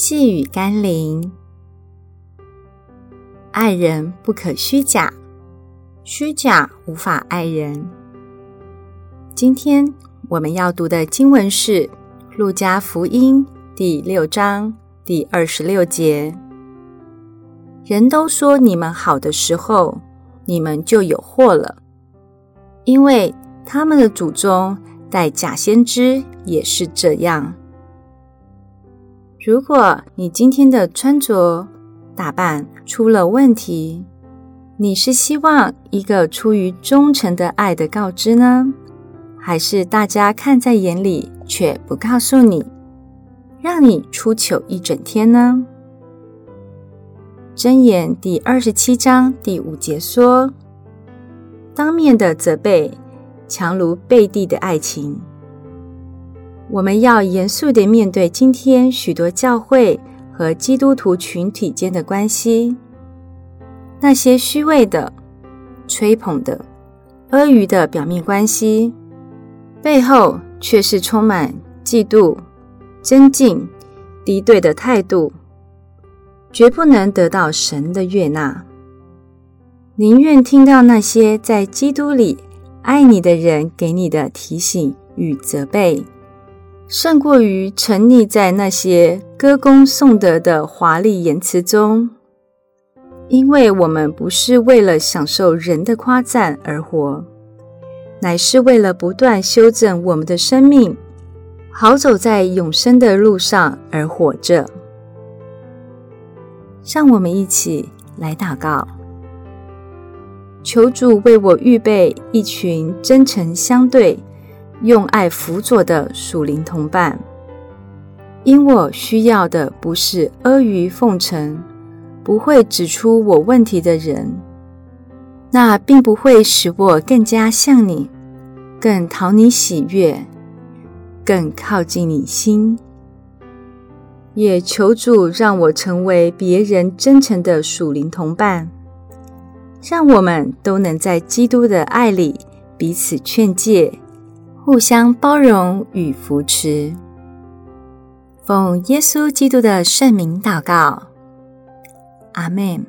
细雨甘霖，爱人不可虚假，虚假无法爱人。今天我们要读的经文是《路加福音》第六章第二十六节：“人都说你们好的时候，你们就有祸了，因为他们的祖宗带假先知也是这样。”如果你今天的穿着打扮出了问题，你是希望一个出于忠诚的爱的告知呢，还是大家看在眼里却不告诉你，让你出糗一整天呢？箴言第二十七章第五节说：“当面的责备，强如背地的爱情。”我们要严肃地面对今天许多教会和基督徒群体间的关系，那些虚伪的、吹捧的、阿谀的表面关系，背后却是充满嫉妒、尊敬、敌对的态度，绝不能得到神的悦纳。宁愿听到那些在基督里爱你的人给你的提醒与责备。胜过于沉溺在那些歌功颂德的华丽言辞中，因为我们不是为了享受人的夸赞而活，乃是为了不断修正我们的生命，好走在永生的路上而活着。让我们一起来祷告，求主为我预备一群真诚相对，用爱辅佐的属灵同伴，因我需要的不是阿谀奉承、不会指出我问题的人，那并不会使我更加像你，更讨你喜悦，更靠近你心。也求主让我成为别人真诚的属灵同伴，让我们都能在基督的爱里彼此劝诫。互相包容与扶持，奉耶稣基督的圣名祷告，阿门。